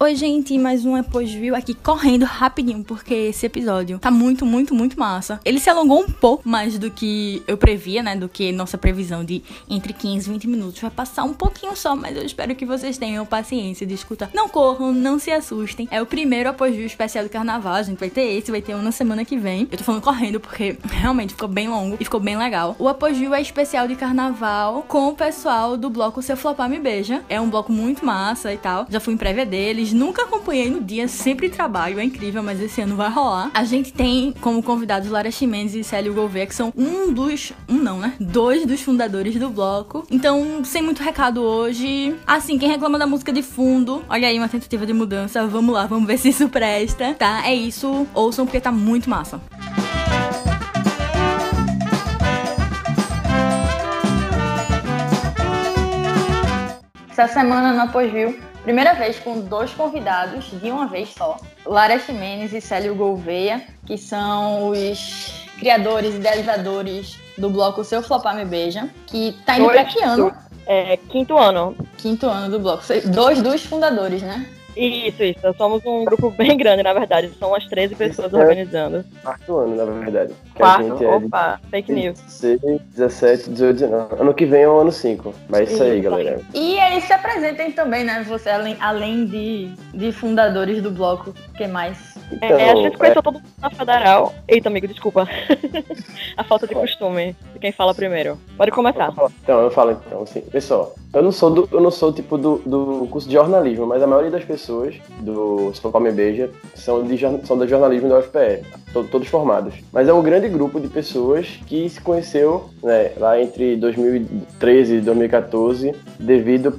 Oi, gente, mais um Após Viu aqui correndo rapidinho, porque esse episódio tá muito, muito, muito massa. Ele se alongou um pouco mais do que eu previa, né? Do que nossa previsão de entre 15 e 20 minutos. Vai passar um pouquinho só, mas eu espero que vocês tenham paciência de escutar. Não corram, não se assustem. É o primeiro Após Viu especial do carnaval. A gente vai ter esse, vai ter um na semana que vem. Eu tô falando correndo porque realmente ficou bem longo e ficou bem legal. O Após Viu é especial de carnaval com o pessoal do bloco Seu Flopar Me Beija. É um bloco muito massa e tal. Já fui em prévia deles nunca acompanhei no dia, sempre trabalho, é incrível, mas esse ano vai rolar. A gente tem como convidados Lara Chimenez e Célio Gouveia, que são um dos. Um não, né? Dois dos fundadores do bloco. Então, sem muito recado hoje. Assim, quem reclama da música de fundo, olha aí uma tentativa de mudança. Vamos lá, vamos ver se isso presta, tá? É isso. Ouçam porque tá muito massa. Essa semana no Viu Primeira vez com dois convidados, de uma vez só. Lara Ximenes e Célio Gouveia, que são os criadores, idealizadores do bloco Seu Flopar Me Beija, que tá indo para que ano? É, quinto ano. Quinto ano do bloco. Dois dos fundadores, né? Isso, isso. Somos um grupo bem grande, na verdade. São umas 13 pessoas é organizando. Quarto ano, na verdade. Quarto? É Opa, é fake news. 16, 17, 18, 19. Ano que vem é o ano 5. Mas é isso, isso aí, galera. E eles se apresentem também, né? Você, além, além de, de fundadores do bloco, o que mais? Então, é, a gente conheceu é... todo mundo na Federal. Eita, amigo, desculpa. a falta de costume de quem fala primeiro. Pode começar. Então, eu falo então, assim, pessoal, eu não sou do, eu não sou tipo do, do curso de jornalismo, mas a maioria das pessoas do São Paulo Me Beija são, de, são do jornalismo da UFPE, todos formados. Mas é um grande grupo de pessoas que se conheceu né, lá entre 2013 e 2014, devido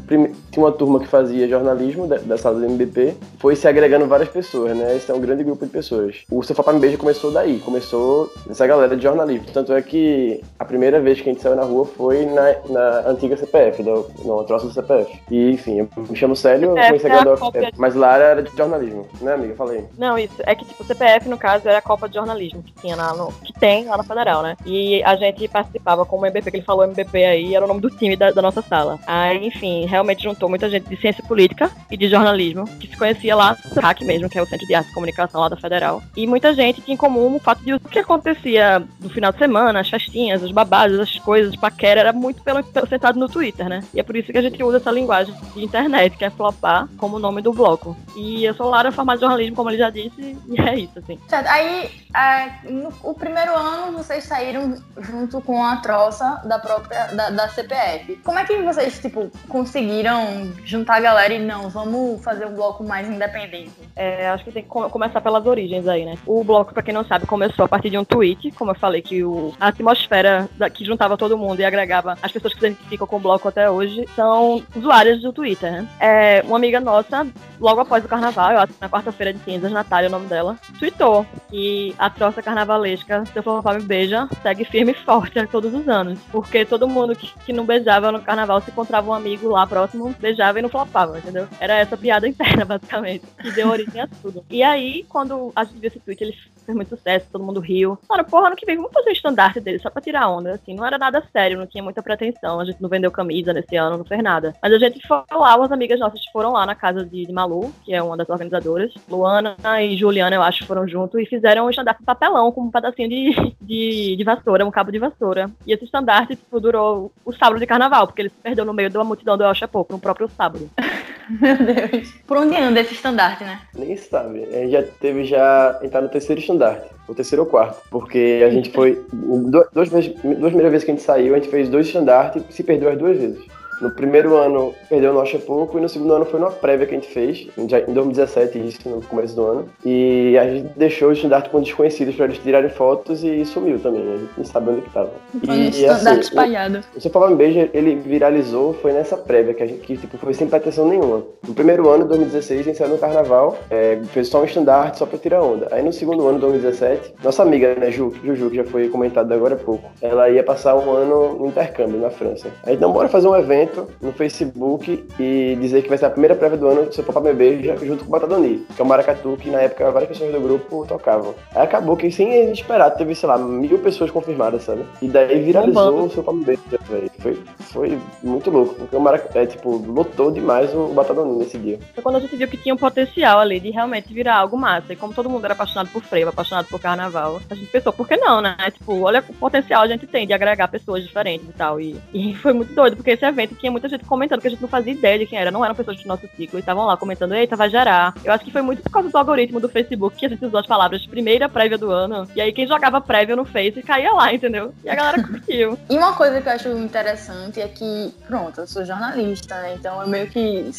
tinha uma turma que fazia jornalismo da, sala do MBP, foi se agregando várias pessoas, né? Esse é um grande grupo de pessoas. O Seu Papá Me Beija começou daí, começou essa galera de jornalismo. Tanto é que a primeira vez que a gente saiu na rua foi na, na antiga CPF, do, no troço do CPF. E, enfim, eu me chamo Célio, conheci a da UFPE, mas Lara era de jornalismo, né, amiga? Falei. Não, isso. É que, tipo, o CPF, no caso, era a Copa de Jornalismo que tinha lá no. que tem lá na Federal, né? E a gente participava como MBP, que ele falou MBP aí, era o nome do time da, da nossa sala. Aí, enfim, realmente juntou muita gente de ciência política e de jornalismo, que se conhecia lá no RAC mesmo, que é o Centro de Arte e Comunicação lá da Federal. E muita gente tinha em comum o fato de o que acontecia no final de semana, as festinhas, os babados, as coisas, paquera, era muito pelo, pelo sentado no Twitter, né? E é por isso que a gente usa essa linguagem de internet, que é flopar, como nome do bloco. E eu sou Lara, formada em jornalismo, como ele já disse, e é isso, assim. Aí, é, no o primeiro ano, vocês saíram junto com a troça da própria, da, da CPF. Como é que vocês, tipo, conseguiram juntar a galera e não, vamos fazer um bloco mais independente? É, acho que tem que começar pelas origens aí, né? O bloco, pra quem não sabe, começou a partir de um tweet, como eu falei, que o, a atmosfera da, que juntava todo mundo e agregava as pessoas que se identificam com o bloco até hoje são usuárias do Twitter, né? É, uma amiga nossa, logo após o carnaval, eu acho na quarta-feira de cinzas, Natália, é o nome dela, tweetou que a troça carnavalesca, se eu for me beija, segue firme e forte todos os anos. Porque todo mundo que, que não beijava no carnaval se encontrava um amigo lá próximo, beijava e não flopava, entendeu? Era essa piada interna, basicamente, que deu origem a tudo. E aí, quando a gente viu esse tweet, ele fez muito sucesso, todo mundo riu. Mano, porra, ano que vem, vamos fazer um estandarte dele só pra tirar onda, assim. Não era nada sério, não tinha muita pretensão. A gente não vendeu camisa nesse ano, não fez nada. Mas a gente foi lá, umas amigas nossas foram lá na casa de, de Malu, que é uma das organizadoras. Luana e Juliana, eu acho, foram junto e fizeram um estandarte de papelão com um pedacinho de, de, de, vassoura, um cabo de vassoura. E esse estandarte, tipo, durou o sábado de carnaval, porque ele se perdeu no meio de uma multidão do El Chapo, no próprio sábado. Meu Deus. Por onde anda esse estandarte, né? Nem sabe. A gente já teve já entrar no terceiro estandarte. O terceiro ou quarto. Porque a gente foi. Duas, duas, duas primeiras vezes que a gente saiu, a gente fez dois estandartes e se perdeu as duas vezes. No primeiro ano perdeu no Pouco e no segundo ano foi numa prévia que a gente fez, já em 2017, isso no começo do ano. E a gente deixou o estandarte com desconhecidos para eles tirarem fotos e sumiu também. A gente não sabe onde que tava. Foi e, estandarte assim, espalhado. O, o Seu Pavão Beijo, ele viralizou, foi nessa prévia, que a gente que, tipo, foi sem pretensão nenhuma. No primeiro ano, 2016, a gente saiu no carnaval, é, fez só um estandarte só para tirar onda. Aí no segundo ano, 2017, nossa amiga, né, Ju, Juju, que já foi comentado agora há pouco, ela ia passar um ano no intercâmbio na França. Aí, então, bora fazer um evento evento no Facebook e dizer que vai ser a primeira prévia do ano do seu Pop Bebê junto com o Batadoni, que é o maracatu que na época várias pessoas do grupo tocavam. Aí acabou que sem esperar, teve, sei lá, mil pessoas confirmadas, sabe? E daí viralizou o seu Pop Bebê, velho. Foi, foi muito louco, porque o maracatu, é, tipo, lotou demais o Batadoni nesse dia. Foi quando a gente viu que tinha um potencial ali de realmente virar algo massa. E como todo mundo era apaixonado por frevo, apaixonado por carnaval, a gente pensou, por que não, né? Tipo, olha o potencial a gente tem de agregar pessoas diferentes e tal. E, e foi muito doido, porque esse evento tinha muita gente comentando que a gente não fazia ideia de quem era, não eram pessoas do nosso ciclo, e estavam lá comentando, eita, vai gerar. Eu acho que foi muito por causa do algoritmo do Facebook que a gente usou as palavras primeira prévia do ano, e aí quem jogava prévia no Face caía lá, entendeu? E a galera curtiu. e uma coisa que eu acho interessante é que, pronto, eu sou jornalista, né? Então eu meio que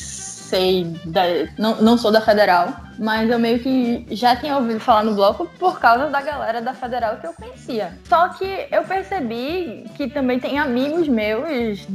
sei, da, não, não sou da federal, mas eu meio que já tinha ouvido falar no bloco por causa da galera da federal que eu conhecia. Só que eu percebi que também tem amigos meus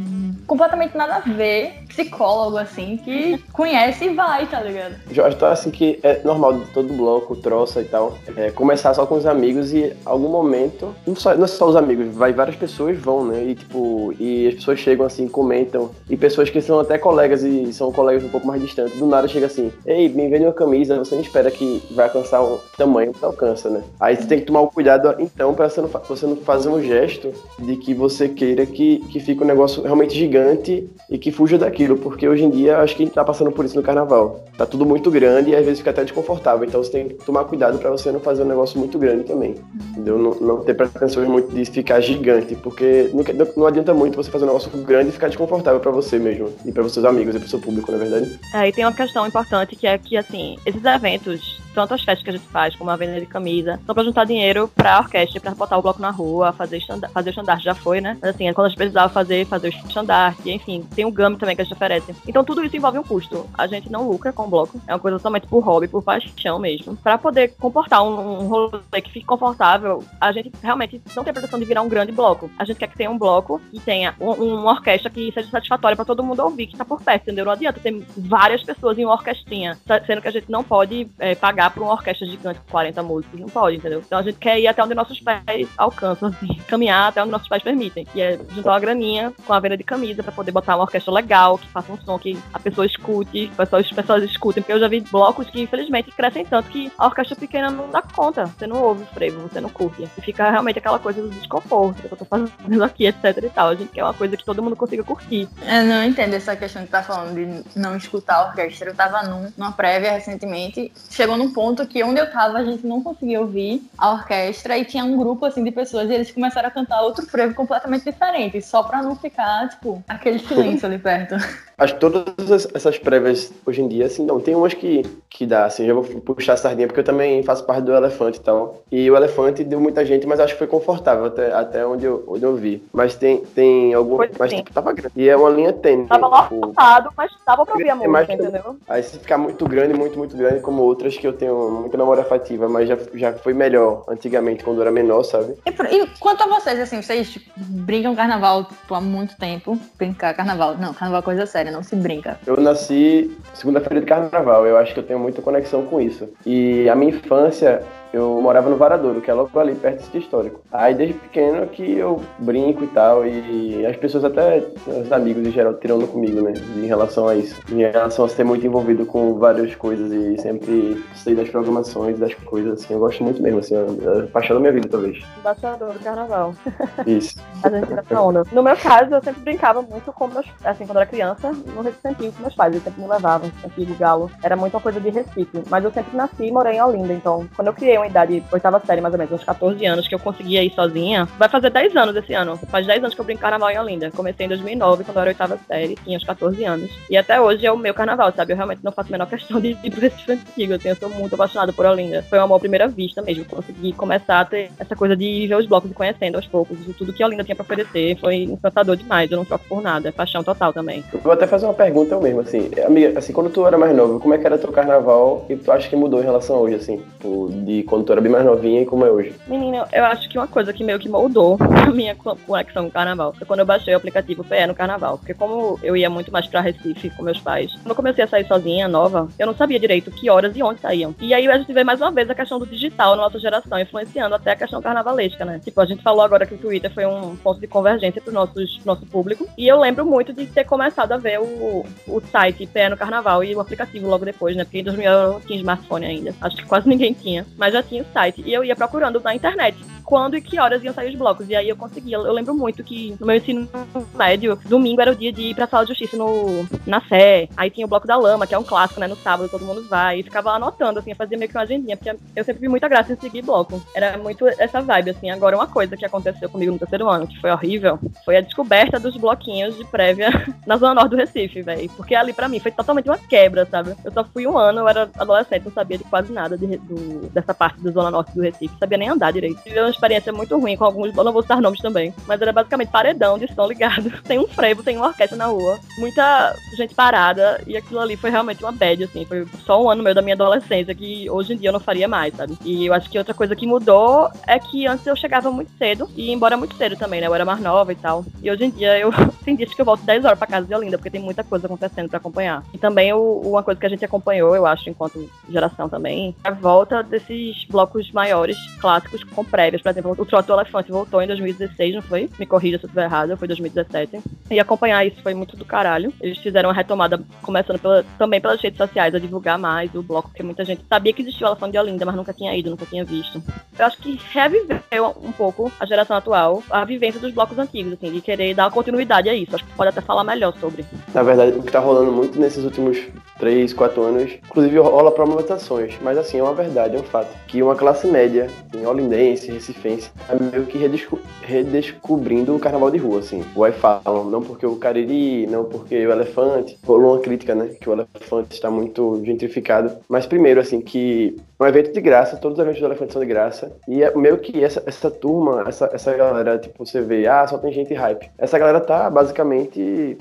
completamente nada a ver, psicólogo assim, que conhece e vai, tá ligado? Eu acho assim que é normal de todo bloco, troça e tal, é, começar só com os amigos e algum momento, não só, não é só os amigos, vai várias pessoas vão, né? E tipo, e as pessoas chegam assim, comentam, e pessoas que são até colegas e são colegas um pouco mais distante, do nada chega assim, ei, me vende uma camisa, você não espera que vai alcançar um tamanho que alcança, né? Aí você tem que tomar um cuidado, então, para você não, você não fazer um gesto de que você queira que, que fique um negócio realmente gigante e que fuja daquilo, porque hoje em dia acho que a gente tá passando por isso no carnaval. Tá tudo muito grande e às vezes fica até desconfortável, então você tem que tomar cuidado para você não fazer um negócio muito grande também, entendeu? Não, não ter pretensões muito de ficar gigante, porque não, não adianta muito você fazer um negócio grande e ficar desconfortável para você mesmo, e para seus amigos e para seu público, na verdade. É, e tem uma questão importante que é que, assim, esses eventos tanto as festas que a gente faz, como a venda de camisa, são pra juntar dinheiro pra orquestra, pra botar o bloco na rua, fazer, estanda fazer estandarte, já foi, né? Mas assim, é quando a gente precisava fazer, fazer o estandarte, enfim, tem um GAM também que a gente oferece. Então tudo isso envolve um custo. A gente não lucra com o bloco, é uma coisa totalmente por hobby, por paixão mesmo. Pra poder comportar um, um rolê que fique confortável, a gente realmente não tem a pretensão de virar um grande bloco. A gente quer que tenha um bloco que tenha um, uma orquestra que seja satisfatória pra todo mundo ouvir, que tá por perto, entendeu? Não adianta ter várias pessoas em uma orquestrinha, sendo que a gente não pode é, pagar pagar pra uma orquestra gigante com 40 músicos. Não pode, entendeu? Então a gente quer ir até onde nossos pés alcançam, assim, caminhar até onde nossos pés permitem. E é juntar uma graninha com a venda de camisa pra poder botar uma orquestra legal, que faça um som que a pessoa escute, as pessoas, as pessoas escutem. Porque eu já vi blocos que, infelizmente, crescem tanto que a orquestra pequena não dá conta. Você não ouve o frevo, você não curte. E fica realmente aquela coisa do desconforto que eu tô fazendo aqui, etc e tal. A gente quer uma coisa que todo mundo consiga curtir. Eu não entendo essa questão que tá falando de não escutar a orquestra. Eu tava num, numa prévia recentemente, chegou num ponto que onde eu tava a gente não conseguia ouvir a orquestra e tinha um grupo assim de pessoas e eles começaram a cantar outro frevo completamente diferente, só pra não ficar, tipo, aquele silêncio ali perto. Acho que todas essas prévias hoje em dia, assim, não. Tem umas que, que dá, assim, já vou puxar a sardinha, porque eu também faço parte do Elefante e tal. E o Elefante deu muita gente, mas acho que foi confortável até, até onde, eu, onde eu vi. Mas tem, tem algum. Foi mas tipo, tava grande. E é uma linha tênue. Tava tipo, lotado, mas tava pra ouvir a música, entendeu? Aí se ficar muito grande, muito, muito grande, como outras que eu tenho muita memória afetiva, mas já, já foi melhor antigamente, quando eu era menor, sabe? E, e quanto a vocês, assim, vocês brincam carnaval tipo, há muito tempo? Brincar carnaval. Não, carnaval é coisa séria, não se brinca. Eu nasci segunda-feira de carnaval, eu acho que eu tenho muita conexão com isso. E a minha infância eu morava no Varadouro, que é logo ali perto do sítio histórico. Aí desde pequeno que eu brinco e tal, e as pessoas até, os amigos em geral, tirando comigo, né, em relação a isso. Em relação a ser muito envolvido com várias coisas e sempre sei das programações, das coisas, assim, eu gosto muito mesmo, assim, é a paixão da minha vida, talvez. Embaixador do carnaval. Isso. a gente nessa onda. No meu caso, eu sempre brincava muito com meus, assim, quando eu era criança, no Recife com meus pais, eles sempre me levavam, antigo galo. Era muito uma coisa de Recife, mas eu sempre nasci e morei em Olinda, então, quando eu criei uma idade, oitava série mais ou menos, uns 14 anos, que eu conseguia ir sozinha. Vai fazer 10 anos esse ano. Faz 10 anos que eu brinco carnaval em Olinda. Comecei em 2009, quando eu era oitava série, tinha uns 14 anos. E até hoje é o meu carnaval, sabe? Eu realmente não faço a menor questão de ir pro esse antigo. Assim, eu sou muito apaixonada por Olinda. Foi um amor primeira vista mesmo. Consegui começar a ter essa coisa de ver os blocos e conhecendo aos poucos. Tudo que Olinda tinha pra oferecer foi encantador demais. Eu não troco por nada. É paixão total também. Eu vou até fazer uma pergunta eu mesmo, assim. Amiga, assim, quando tu era mais novo, como é que era teu carnaval e tu acha que mudou em relação a hoje, assim? Tipo, de quando tu era bem mais novinha e como é hoje? Menina, eu acho que uma coisa que meio que moldou a minha conexão com o carnaval foi quando eu baixei o aplicativo PE no carnaval. Porque como eu ia muito mais pra Recife com meus pais, quando eu comecei a sair sozinha, nova, eu não sabia direito que horas e onde saíam. E aí a gente vê mais uma vez a questão do digital na nossa geração, influenciando até a questão carnavalesca, né? Tipo, a gente falou agora que o Twitter foi um ponto de convergência pro nossos, nosso público. E eu lembro muito de ter começado a ver o, o site PE no carnaval e o aplicativo logo depois, né? Porque em 2000 eu não tinha smartphone ainda. Acho que quase ninguém tinha. Mas já o site. E eu ia procurando na internet quando e que horas iam sair os blocos. E aí eu conseguia. Eu lembro muito que no meu ensino médio, domingo era o dia de ir pra sala de justiça no, na Sé. Aí tinha o bloco da lama, que é um clássico, né? No sábado todo mundo vai. E ficava anotando, assim, eu fazia meio que uma agendinha, porque eu sempre vi muita graça em seguir bloco. Era muito essa vibe, assim. Agora, uma coisa que aconteceu comigo no terceiro ano, que foi horrível, foi a descoberta dos bloquinhos de prévia na Zona Norte do Recife, velho. Porque ali pra mim foi totalmente uma quebra, sabe? Eu só fui um ano, eu era adolescente, não sabia de quase nada de, do, dessa parte da Zona Norte do Recife. Sabia nem andar direito. Tive uma experiência muito ruim com alguns, não vou citar nomes também, mas era basicamente paredão de som ligado. Tem um frevo, tem uma orquestra na rua, muita gente parada, e aquilo ali foi realmente uma bad, assim. Foi só um ano meio da minha adolescência que hoje em dia eu não faria mais, sabe? E eu acho que outra coisa que mudou é que antes eu chegava muito cedo, e embora muito cedo também, né? Eu era mais nova e tal. E hoje em dia eu tem dias que eu volto 10 horas pra casa de Olinda, porque tem muita coisa acontecendo pra acompanhar. E também o, uma coisa que a gente acompanhou, eu acho, enquanto geração também, é a volta desses blocos maiores, clássicos, com prévias. Por exemplo, o Troto Elefante voltou em 2016, não foi? Me corrija se eu estiver errado, foi 2017. E acompanhar isso foi muito do caralho. Eles fizeram uma retomada, começando pela, também pelas redes sociais, a divulgar mais o bloco, porque muita gente sabia que existia o Elefante de Olinda, mas nunca tinha ido, nunca tinha visto. Eu acho que reviveu um pouco a geração atual, a vivência dos blocos antigos, assim, de querer dar continuidade a isso. Acho que pode até falar melhor sobre. Na verdade, o que tá rolando muito nesses últimos 3, 4 anos, inclusive rola problematizações, mas assim, é uma verdade, é um fato, que uma classe média, em olindense, recifense, é meio que redesco redescobrindo o carnaval de rua, assim. O falam, não porque o Cariri, não porque o elefante, rolou uma crítica, né, que o elefante está muito gentrificado, mas primeiro, assim, que um evento de graça, todos os eventos do Elefante são de graça. E é meio que essa, essa turma, essa, essa galera, tipo, você vê, ah, só tem gente hype. Essa galera tá basicamente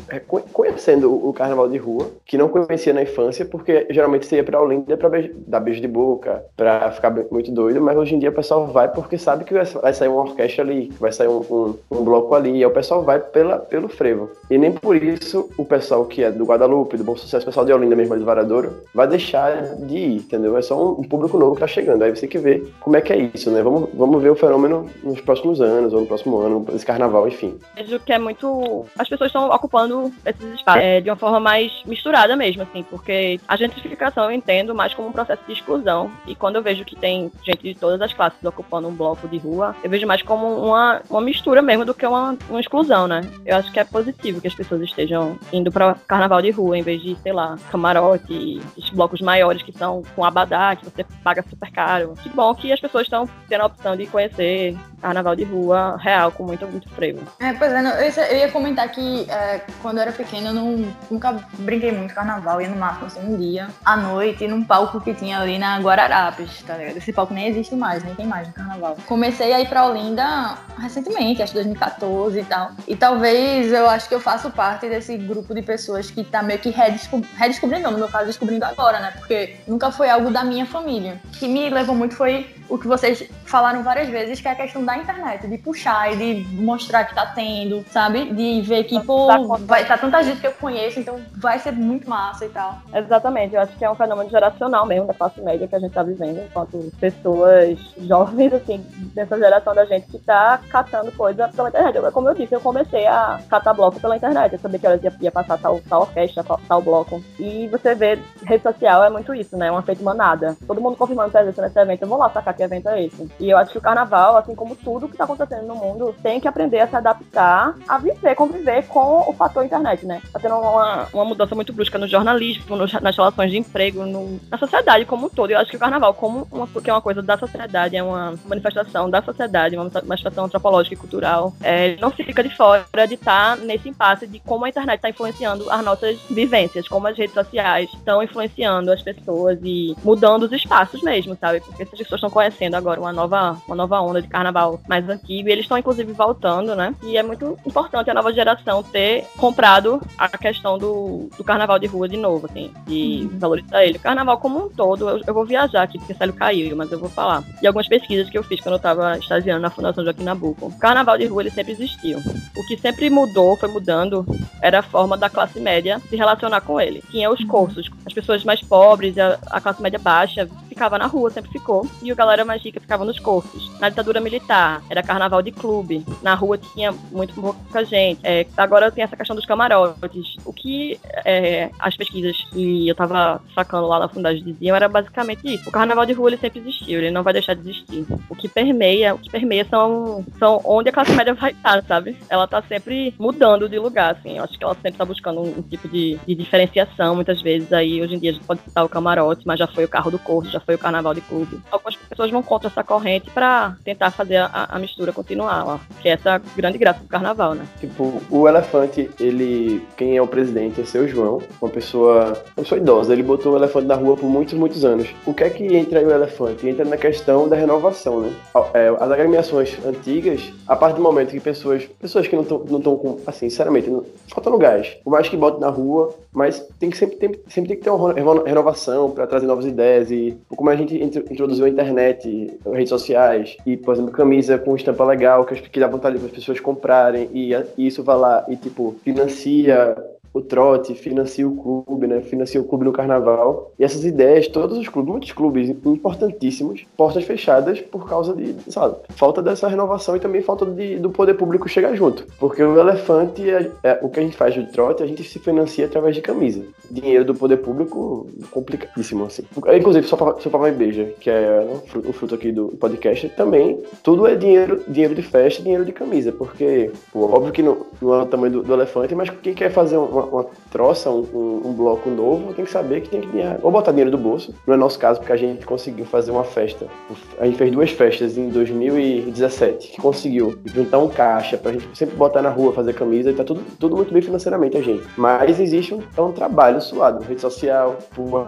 conhecendo o, carnaval de rua, que não conhecia na infância, porque geralmente você ia pra Olinda pra beijo, dar beijo de boca, pra ficar muito doido, mas hoje em dia o pessoal vai porque sabe que vai sair uma orquestra ali, que vai sair um, um, um bloco ali, e o pessoal vai pela, pelo frevo. E nem por isso o pessoal que é do Guadalupe, do Bom Sucesso, o pessoal de Olinda mesmo, do Varadouro, vai deixar de ir, entendeu? É só um, um público público novo que tá chegando. Aí você tem que ver como é que é isso, né? Vamos, vamos ver o fenômeno nos próximos anos, ou no próximo ano, esse carnaval, enfim. Vejo que é muito. As pessoas estão ocupando esses espaços é, de uma forma mais misturada mesmo, assim, porque a gentrificação eu entendo mais como um processo de exclusão. E quando eu vejo que tem gente de todas as classes ocupando um bloco de rua, eu vejo mais como uma, uma mistura mesmo do que uma, uma exclusão, né? Eu acho que é positivo que as pessoas estejam indo para carnaval de rua, em vez de, sei lá, camarote, esses blocos maiores que são com abadá, que você paga super caro. Que bom que as pessoas estão tendo a opção de conhecer carnaval de rua real, com muito, muito frevo. É, pois é, eu, ia comentar que é, quando eu era pequena eu não, nunca brinquei muito carnaval, ia no máximo assim, um dia, à noite, num palco que tinha ali na Guararapes, tá ligado? Esse palco nem existe mais, nem tem mais no carnaval. Comecei a ir pra Olinda recentemente, acho que 2014 e tal. E talvez eu acho que eu faço parte desse grupo de pessoas que tá meio que redesco redescobrindo, no meu caso, descobrindo agora, né? Porque nunca foi algo da minha família. O que me levou muito foi o que vocês falaram várias vezes, que é a questão da internet, de puxar e de mostrar que tá tendo, sabe? De ver que, pô, vai tá tanta gente que eu conheço, então vai ser muito massa e tal. Exatamente, eu acho que é um fenômeno geracional mesmo da classe média que a gente tá vivendo, enquanto pessoas jovens, assim, dessa geração da gente que tá catando coisa pela internet. Eu, como eu disse, eu comecei a catar bloco pela internet, eu sabia que elas ia, ia passar tal, tal orquestra, tal, tal bloco. E você vê, rede social é muito isso, né? É um efeito manada. Todo mundo confirmando presença nesse evento, eu vou lá sacar que evento é esse. E eu acho que o carnaval, assim como tudo que tá acontecendo no mundo, tem que aprender a se adaptar, a viver, conviver com o fator internet, né? Tá tendo uma, uma mudança muito brusca no jornalismo, no, nas relações de emprego, no, na sociedade como um todo. Eu acho que o carnaval, como uma, que é uma coisa da sociedade, é uma manifestação da sociedade, uma manifestação antropológica e cultural, é, não fica de fora de estar tá nesse impasse de como a internet está influenciando as nossas vivências, como as redes sociais estão influenciando as pessoas e mudando os espaços mesmo, sabe? Porque se as pessoas estão conhecendo agora uma nova, uma nova onda de carnaval mais antigo. E eles estão, inclusive, voltando, né? E é muito importante a nova geração ter comprado a questão do, do carnaval de rua de novo, assim, de uhum. valorizar ele. O carnaval como um todo, eu, eu vou viajar aqui, porque Célio caiu, mas eu vou falar. E algumas pesquisas que eu fiz quando eu estava estagiando na Fundação Joaquim Nabuco. O carnaval de rua, ele sempre existiu. O que sempre mudou, foi mudando, era a forma da classe média se relacionar com ele. Tinha os uhum. cursos. As pessoas mais pobres, a, a classe média baixa, ficava na rua, sempre ficou. E o galera mais rica ficava nos cursos. Na ditadura militar, era carnaval de clube. Na rua tinha muito pouca gente. É, agora tem essa questão dos camarotes. O que é, as pesquisas que eu tava sacando lá na fundagem diziam era basicamente isso. O carnaval de rua ele sempre existiu, ele não vai deixar de existir. O que permeia, o que permeia são, são onde a classe média vai estar, sabe? Ela tá sempre mudando de lugar, assim. Eu acho que ela sempre tá buscando um, um tipo de, de, diferenciação, muitas vezes. Aí hoje em dia a gente pode citar o camarote, mas já foi o carro do corpo, já foi o carnaval de clube. Algumas pessoas vão contra essa corrente para tentar fazer a, a, mistura continuar, ó. Que é essa grande graça do carnaval, né? Tipo, o elefante, ele. Quem é o presidente é seu João, uma pessoa. Uma pessoa idosa. Ele botou o elefante na rua por muitos, muitos anos. O que é que entra aí o elefante? Entra na questão da renovação, né? É, as agremiações antigas, a partir do momento que pessoas. Pessoas que não estão não com. Assim, sinceramente, não, faltando gás. Por mais que bote na rua, mas tem que sempre, sempre tem que ter uma renovação para trazer novas ideias. E como a gente introduziu a internet, redes sociais, e, por exemplo, camisa com estampa legal, que, que dá vontade para as pessoas comprarem, e, e isso vai lá e, tipo, financia o trote, financia o clube, né? Financia o clube no carnaval. E essas ideias, todos os clubes, muitos clubes importantíssimos, portas fechadas por causa de, sabe, falta dessa renovação e também falta de, do poder público chegar junto. Porque o elefante, é, é, o que a gente faz de trote, a gente se financia através de camisa. Dinheiro do poder público, complicadíssimo, assim. Inclusive, só para só beija, que é o fruto aqui do podcast, também tudo é dinheiro, dinheiro de festa, dinheiro de camisa. Porque, pô, óbvio que não, não é o tamanho do, do elefante, mas quem quer fazer uma uma, troça, um, um, um, bloco novo, tem que saber que tem que ganhar, ou botar dinheiro do bolso. Não é nosso caso, porque a gente conseguiu fazer uma festa. A gente fez duas festas em 2017, que conseguiu juntar um caixa pra gente sempre botar na rua, fazer camisa, e tá tudo, tudo muito bem financeiramente a gente. Mas existe um, é um trabalho suado, rede social,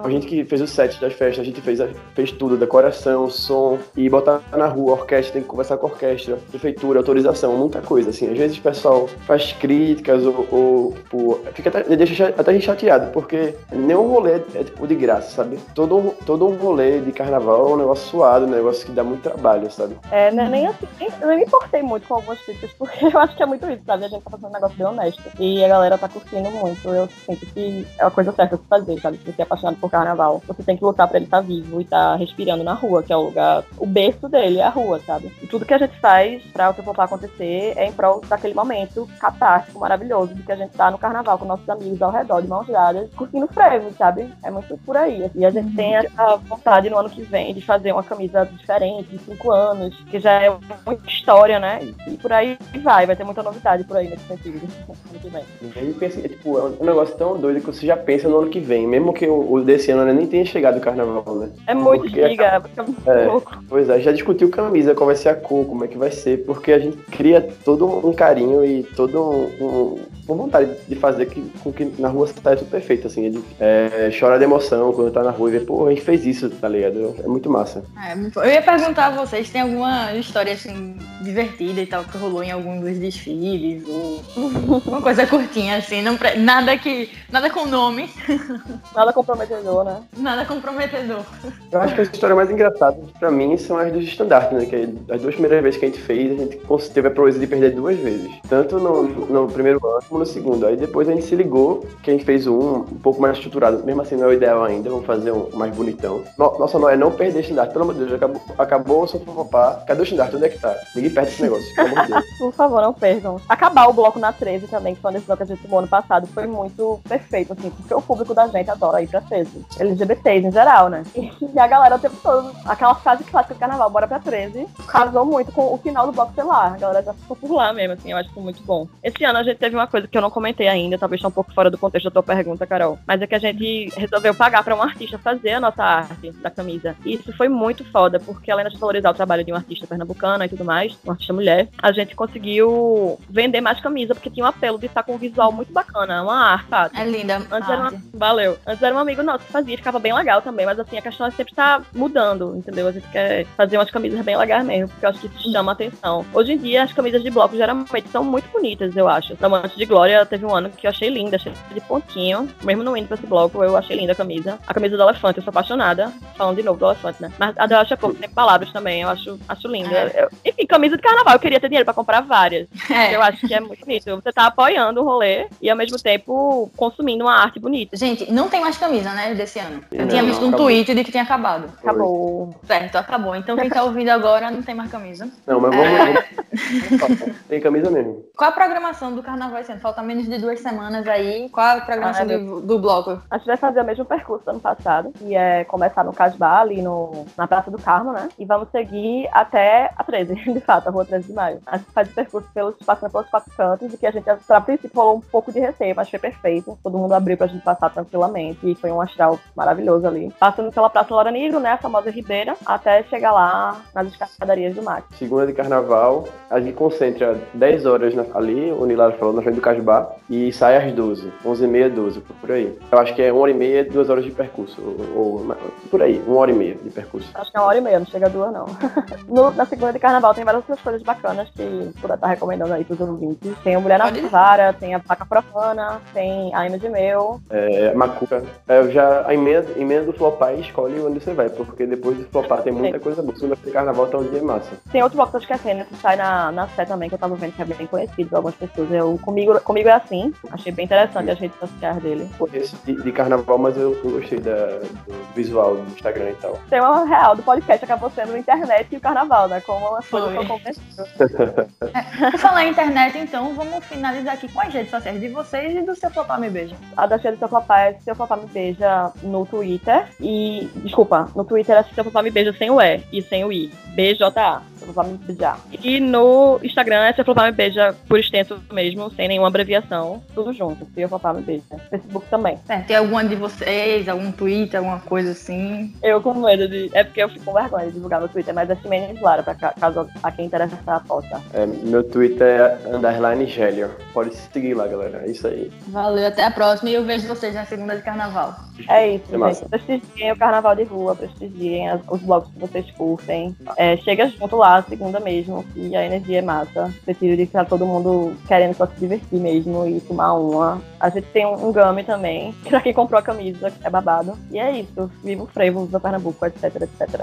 a gente que fez o set das festas, a gente fez, fez tudo, decoração, som, e botar na rua, orquestra, tem que conversar com a orquestra, prefeitura, autorização, muita coisa, assim. Às vezes o pessoal faz críticas ou, ou tipo, fica até, deixa até a gente chateado, porque nenhum rolê é tipo de graça, sabe? Todo todo um rolê de carnaval é um negócio suado, um negócio que dá muito trabalho, sabe? É, né, nem assim, nem, eu nem me importei muito com algumas críticas, porque eu acho que é muito isso, sabe? A gente tá fazendo um negócio bem honesto. E a galera tá curtindo muito. Eu sinto que é a coisa certa de fazer, sabe? Se você é apaixonado por carnaval, você tem que lutar pra ele estar tá vivo e estar tá respirando na rua, que é o lugar, o berço dele é a rua, sabe? E tudo que a gente faz pra o que for acontecer é em prol daquele momento catártico, maravilhoso, de que a gente tá no carnaval com nossos amigos ao redor, de mãos dadas, curtindo frevo, sabe? É muito por aí. E a gente tem essa vontade no ano que vem de fazer uma camisa diferente, de cinco anos, que já é muita história, né? E por aí vai, vai ter muita novidade por aí nesse sentido. Ano que vem. E pensa, é, tipo, é um negócio tão doido que você já pensa no ano que vem, mesmo que o, o desse ano nem tenha chegado o carnaval, né? É muito porque giga, é, muito é, louco. Pois é, já discutiu camisa, qual vai ser a cor, como é que vai ser, porque a gente cria todo um carinho e todo um, um uma vontade de fazer que, com que na rua saia tudo perfeito, assim. Ele é, chora de emoção quando tá na rua e vê, pô, a gente fez isso, tá ligado? É muito massa. É, eu ia perguntar a vocês, tem alguma história, assim, divertida e tal, que rolou em algum dos desfiles, ou uma coisa curtinha, assim, não pre... nada que... nada com nome. Nada comprometedor, né? Nada comprometedor. Eu acho que a história mais engraçada, pra mim, são as dos estandartes, né? Que as duas primeiras vezes que a gente fez, a gente teve a proeza de perder duas vezes. Tanto no, no primeiro ano como no segundo. Aí depois a gente se ligou que gente fez um um pouco mais estruturado. Mesmo assim, não é o ideal ainda, vamos fazer um mais bonitão. No, nossa, não é não perder estandarte. Pelo amor de Deus, acabou, acabou o seu papá. Cadê o estandarte? Onde é que tá? Ninguém perde esse negócio, pelo amor de Deus. Por favor, não percam. Acabar o bloco na 13 também, que foi uma decisão que a gente tomou ano passado, foi muito perfeito, assim, porque o público da gente adora ir pra 13. LGBTs em geral, né? E a galera o tempo todo, aquela fase clássica do carnaval, bora pra 13, casou muito com o final do bloco, sei lá. A galera já ficou por lá mesmo, assim, eu acho isso muito bom. Esse ano a gente teve uma coisa que eu não comentei ainda, talvez está um pouco fora do contexto da tua pergunta, Carol. Mas é que a gente resolveu pagar para um artista fazer a nossa arte da camisa. E isso foi muito foda, porque além de valorizar o trabalho de um artista pernambucana e tudo mais, uma artista mulher, a gente conseguiu vender mais camisa, porque tinha um apelo de estar com um visual muito bacana, uma arte, sabe? É linda. Antes era uma... Valeu. Antes era um amigo nosso que fazia, ficava bem legal também, mas assim, a questão é sempre estar tá mudando, entendeu? A gente quer fazer umas camisas bem legais mesmo, porque eu acho que isso chama atenção. Hoje em dia, as camisas de bloco geralmente são muito bonitas, eu acho. Antes de Glória, teve um ano que eu achei linda, achei de pontinho. Mesmo não indo pra esse bloco, eu achei linda a camisa. A camisa do elefante, eu sou apaixonada. Falando de novo do elefante, né? Mas a da Acha Pouco tem palavras também, eu acho, acho linda. É. Eu, enfim, camisa de carnaval, eu queria ter dinheiro pra comprar várias. É. Eu acho que é muito bonito. Você tá apoiando o rolê e ao mesmo tempo consumindo uma arte bonita. Gente, não tem mais camisa, né, desse ano. Eu não, tinha visto um tweet de que tinha acabado. Acabou. Certo, acabou. Então quem tá ouvindo agora não tem mais camisa. Não, mas vamos. É. tem camisa mesmo. Qual a programação do carnaval esse ano? Falta menos de duas semanas aí. Qual a programação ah, do, do bloco? A gente vai fazer o mesmo percurso do ano passado, que é começar no Casbah, ali no, na Praça do Carmo, né? E vamos seguir até a 13, de fato, a rua 13 de maio. A gente faz o percurso pelos, passando pelos quatro cantos, e que a gente, a princípio, rolou um pouco de receio, mas foi perfeito. Todo mundo abriu pra gente passar tranquilamente, e foi um astral maravilhoso ali. Passando pela Praça Laura Negro, né? A famosa Ribeira, até chegar lá nas escadarias do MAC. Segunda de carnaval, a gente concentra 10 horas ali, o Nilaro falou, na frente do Casbah, e sai às 12, 11 e meia, 12, por aí. Eu acho que é uma hora e meia, duas horas de percurso, ou, ou por aí, uma hora e meia de percurso. Acho que é uma hora e meia, não chega a duas, não. no, na segunda de carnaval tem várias outras coisas bacanas que puder estar recomendando aí pros ouvintes. Tem a Mulher na Vara, tem a Paca Profana, tem a Ina de Meu. É, Macuca. É, já, a emenda, emenda do flopar escolhe onde você vai, porque depois de flopar tem muita Sim. coisa boa. Segunda de carnaval tá um dia massa. Tem outro bloco que eu esquecendo, que sai na, na Sé também, que eu tava vendo que é bem conhecido por algumas pessoas. Eu, comigo, comigo é assim, achei bem interessante as redes sociais dele. Esse de, de carnaval, mas eu, eu gostei da, do visual do Instagram e tal. Tem uma real do podcast, acabou sendo a internet e o carnaval, né? Como uma coisa que eu conversou. é, por falar em internet, então, vamos finalizar aqui com as redes sociais de vocês e do seu Papá Me Beija. A da do seu papai é Seu Papá Me Beija no Twitter e, desculpa, no Twitter é Seu Papá Me Beija sem o E e sem o I. BJA. Papá Me Beijar. E no Instagram é Seu Papá Me Beija por extenso mesmo, sem nenhuma abreviação, tudo junto. Seu Papá Me Beija. Facebook também. É, tem alguma de vocês, algum Twitter, alguma coisa assim? Eu com medo de. É porque eu fico com vergonha de divulgar meu Twitter, mas é Ximene Lara, pra caso a quem interessa essa aposta. É, meu Twitter é underline Gélio. Pode seguir lá, galera. É isso aí. Valeu, até a próxima e eu vejo vocês na segunda de carnaval. É isso, é gente. Prestigiem o carnaval de rua, prestigiem os blogs que vocês curtem. É, chega junto lá, segunda mesmo, que a energia é massa. Preciso de ficar todo mundo querendo só se divertir mesmo e tomar uma. A gente tem um, um game também, pra quem comprou a camisa, é babado. E é isso. Viva o frevo, do Pernambuco, etc, etc.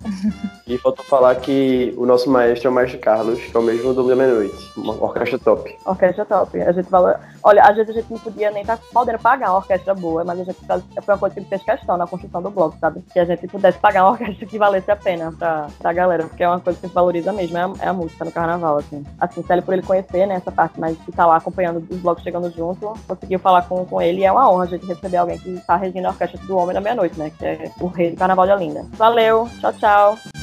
e faltou falar que o nosso maestro é o Maestro Carlos, que é o mesmo do Meia-Noite. Uma orquestra top. Orquestra top. A gente fala. Olha, às vezes a gente não podia nem estar tá podendo pagar uma orquestra boa, mas a gente foi uma coisa que fez questão na construção do blog, sabe? Que a gente pudesse pagar uma orquestra que valesse a pena pra, pra galera, porque é uma coisa que valoriza mesmo, é a, é a música no carnaval, assim. Assim, ele por ele conhecer, né, essa parte mais de estar tá lá acompanhando os blogs chegando junto, conseguiu falar com, com ele e é uma honra a gente receber alguém que tá regindo a orquestra do Homem da Meia-Noite, né? Que é o rei do carnaval de Olinda. Valeu, tchau, tchau.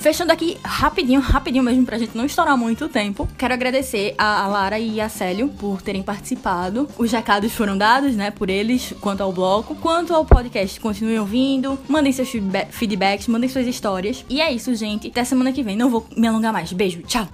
Fechando aqui rapidinho, rapidinho mesmo, pra gente não estourar muito tempo. Quero agradecer a Lara e a Célio por terem participado. Os recados foram dados, né, por eles, quanto ao bloco. Quanto ao podcast, continuem ouvindo, mandem seus feedbacks, mandem suas histórias. E é isso, gente. Até semana que vem. Não vou me alongar mais. Beijo, tchau!